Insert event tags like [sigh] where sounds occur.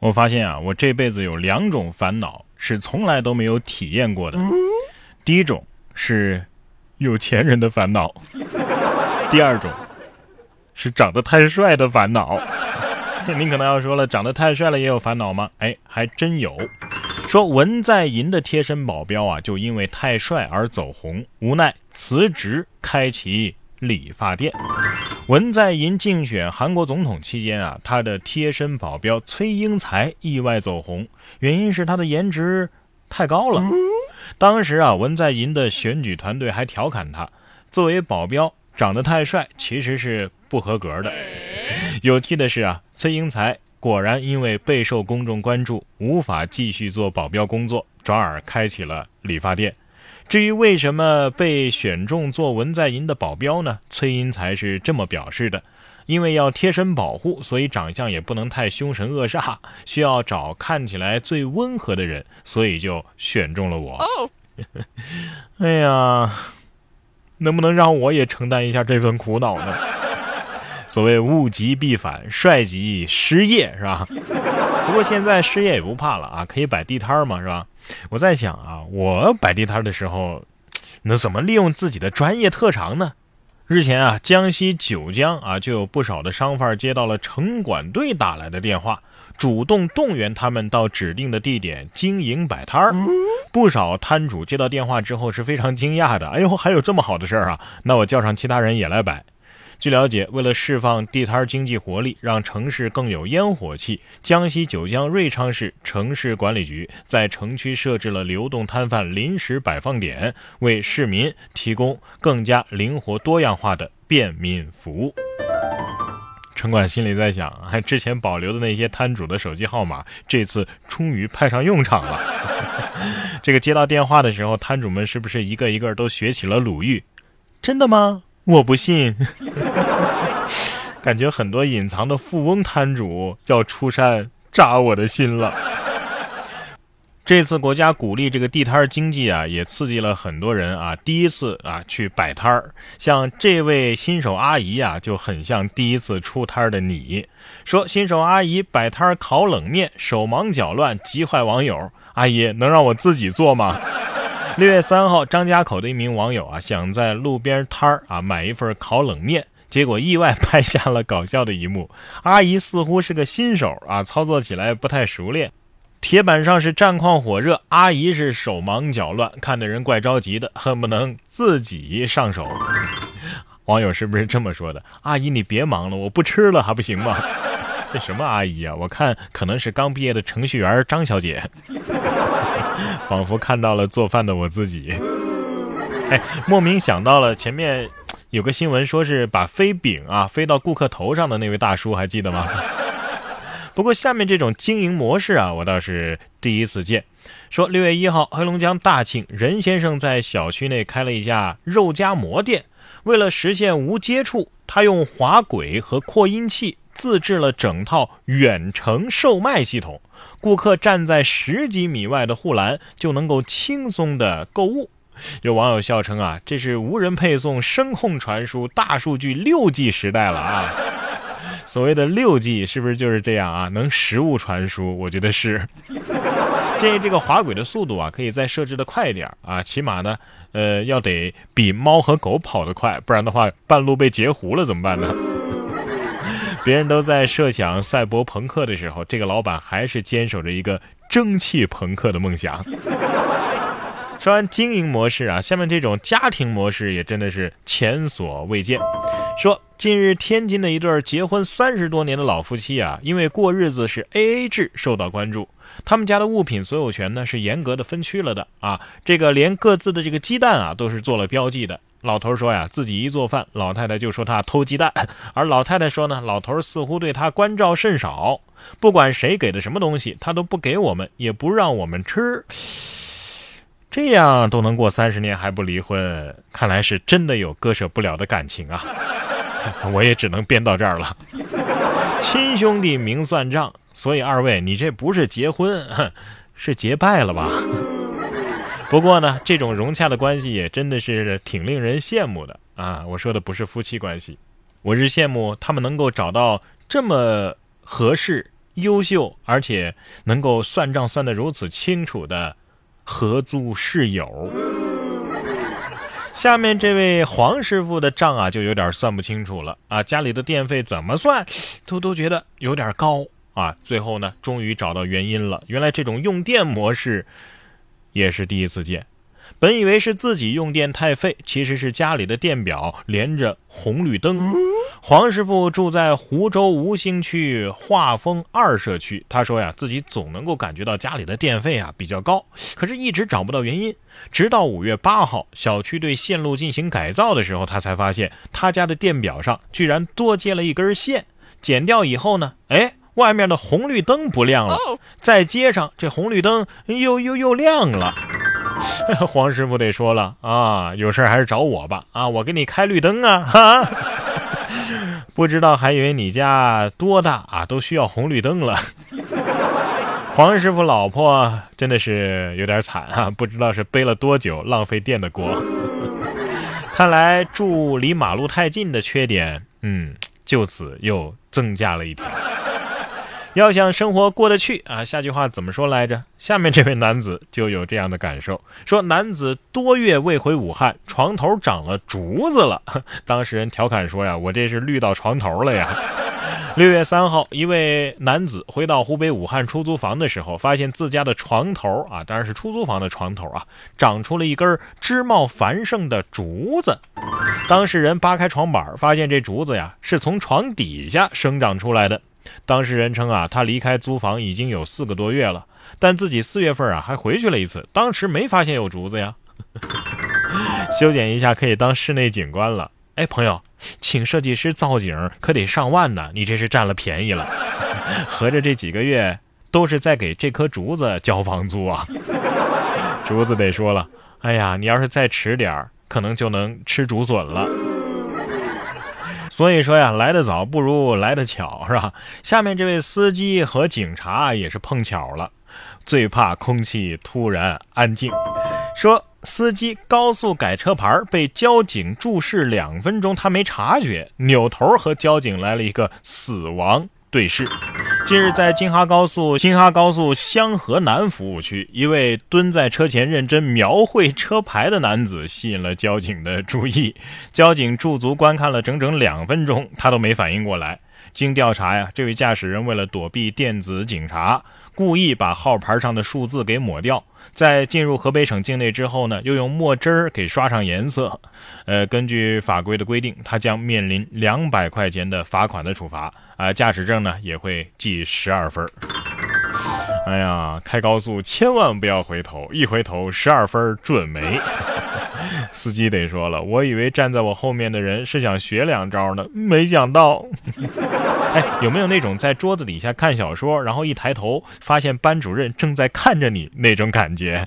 我发现啊，我这辈子有两种烦恼是从来都没有体验过的。第一种是有钱人的烦恼，[laughs] 第二种是长得太帅的烦恼。[laughs] 您可能要说了，长得太帅了也有烦恼吗？哎，还真有。说文在寅的贴身保镖啊，就因为太帅而走红，无奈辞职开启理发店。文在寅竞选韩国总统期间啊，他的贴身保镖崔英才意外走红，原因是他的颜值太高了。当时啊，文在寅的选举团队还调侃他，作为保镖长得太帅其实是不合格的。有趣的是啊，崔英才果然因为备受公众关注，无法继续做保镖工作，转而开启了理发店。至于为什么被选中做文在寅的保镖呢？崔英才是这么表示的：因为要贴身保护，所以长相也不能太凶神恶煞，需要找看起来最温和的人，所以就选中了我。[laughs] 哎呀，能不能让我也承担一下这份苦恼呢？所谓物极必反，帅极失业是吧？不过现在失业也不怕了啊，可以摆地摊嘛，是吧？我在想啊，我摆地摊的时候，那怎么利用自己的专业特长呢？日前啊，江西九江啊，就有不少的商贩接到了城管队打来的电话，主动动员他们到指定的地点经营摆摊儿。不少摊主接到电话之后是非常惊讶的，哎呦，还有这么好的事儿啊！那我叫上其他人也来摆。据了解，为了释放地摊经济活力，让城市更有烟火气，江西九江瑞昌市城市管理局在城区设置了流动摊贩临时摆放点，为市民提供更加灵活多样化的便民服务。城管心里在想：还之前保留的那些摊主的手机号码，这次终于派上用场了。[laughs] 这个接到电话的时候，摊主们是不是一个一个都学起了鲁豫？真的吗？我不信。感觉很多隐藏的富翁摊主要出山扎我的心了。这次国家鼓励这个地摊经济啊，也刺激了很多人啊，第一次啊去摆摊儿。像这位新手阿姨啊，就很像第一次出摊的你。说新手阿姨摆摊烤冷面，手忙脚乱，急坏网友。阿姨能让我自己做吗？六月三号，张家口的一名网友啊，想在路边摊儿啊买一份烤冷面。结果意外拍下了搞笑的一幕，阿姨似乎是个新手啊，操作起来不太熟练。铁板上是战况火热，阿姨是手忙脚乱，看的人怪着急的，恨不能自己上手。[laughs] 网友是不是这么说的？阿姨你别忙了，我不吃了还不行吗？[laughs] 这什么阿姨啊？我看可能是刚毕业的程序员张小姐。仿佛看到了做饭的我自己。哎，莫名想到了前面。有个新闻说是把飞饼啊飞到顾客头上的那位大叔，还记得吗？[laughs] 不过下面这种经营模式啊，我倒是第一次见。说六月一号，黑龙江大庆任先生在小区内开了一家肉夹馍店，为了实现无接触，他用滑轨和扩音器自制了整套远程售卖系统，顾客站在十几米外的护栏就能够轻松的购物。有网友笑称啊，这是无人配送、声控传输、大数据六 G 时代了啊！[laughs] 所谓的六 G 是不是就是这样啊？能实物传输？我觉得是。建议这个滑轨的速度啊，可以再设置的快一点啊，起码呢，呃，要得比猫和狗跑得快，不然的话，半路被截胡了怎么办呢？别人都在设想赛博朋克的时候，这个老板还是坚守着一个蒸汽朋克的梦想。说完经营模式啊，下面这种家庭模式也真的是前所未见。说近日天津的一对结婚三十多年的老夫妻啊，因为过日子是 A A 制受到关注，他们家的物品所有权呢是严格的分区了的啊，这个连各自的这个鸡蛋啊都是做了标记的。老头说呀，自己一做饭，老太太就说他偷鸡蛋，[laughs] 而老太太说呢，老头似乎对他关照甚少，不管谁给的什么东西，他都不给我们，也不让我们吃。这样都能过三十年还不离婚，看来是真的有割舍不了的感情啊！[laughs] 我也只能编到这儿了。亲兄弟明算账，所以二位你这不是结婚，是结拜了吧？[laughs] 不过呢，这种融洽的关系也真的是挺令人羡慕的啊！我说的不是夫妻关系，我是羡慕他们能够找到这么合适优秀，而且能够算账算得如此清楚的合租室友。下面这位黄师傅的账啊，就有点算不清楚了啊，家里的电费怎么算，都都觉得有点高啊。最后呢，终于找到原因了，原来这种用电模式也是第一次见。本以为是自己用电太费，其实是家里的电表连着红绿灯。黄师傅住在湖州吴兴区化丰二社区，他说呀，自己总能够感觉到家里的电费啊比较高，可是一直找不到原因。直到五月八号，小区对线路进行改造的时候，他才发现他家的电表上居然多接了一根线。剪掉以后呢，哎，外面的红绿灯不亮了，在街上这红绿灯又又又亮了。[laughs] 黄师傅得说了啊，有事还是找我吧啊，我给你开绿灯啊 [laughs] 哈。不知道还以为你家多大啊，都需要红绿灯了。[laughs] 黄师傅老婆真的是有点惨啊，不知道是背了多久浪费电的锅。看来住离马路太近的缺点，嗯，就此又增加了一条。要想生活过得去啊，下句话怎么说来着？下面这位男子就有这样的感受，说男子多月未回武汉，床头长了竹子了。[laughs] 当事人调侃说呀：“我这是绿到床头了呀。[laughs] ”六月三号，一位男子回到湖北武汉出租房的时候，发现自家的床头啊，当然是出租房的床头啊，长出了一根枝茂繁盛的竹子。当事人扒开床板，发现这竹子呀是从床底下生长出来的。当事人称啊，他离开租房已经有四个多月了，但自己四月份啊还回去了一次，当时没发现有竹子呀。[laughs] 修剪一下可以当室内景观了。哎，朋友，请设计师造景可得上万呢，你这是占了便宜了。[laughs] 合着这几个月都是在给这棵竹子交房租啊。[laughs] 竹子得说了，哎呀，你要是再迟点可能就能吃竹笋了。所以说呀，来得早不如来得巧，是吧？下面这位司机和警察也是碰巧了，最怕空气突然安静。说司机高速改车牌被交警注视两分钟，他没察觉，扭头和交警来了一个死亡对视。近日，在京哈高速京哈高速香河南服务区，一位蹲在车前认真描绘车牌的男子吸引了交警的注意。交警驻足观看了整整两分钟，他都没反应过来。经调查呀，这位驾驶人为了躲避电子警察，故意把号牌上的数字给抹掉。在进入河北省境内之后呢，又用墨汁儿给刷上颜色。呃，根据法规的规定，他将面临两百块钱的罚款的处罚。啊，驾驶证呢也会记十二分。哎呀，开高速千万不要回头，一回头十二分准没。[laughs] 司机得说了，我以为站在我后面的人是想学两招呢，没想到。有没有那种在桌子底下看小说，然后一抬头发现班主任正在看着你那种感觉？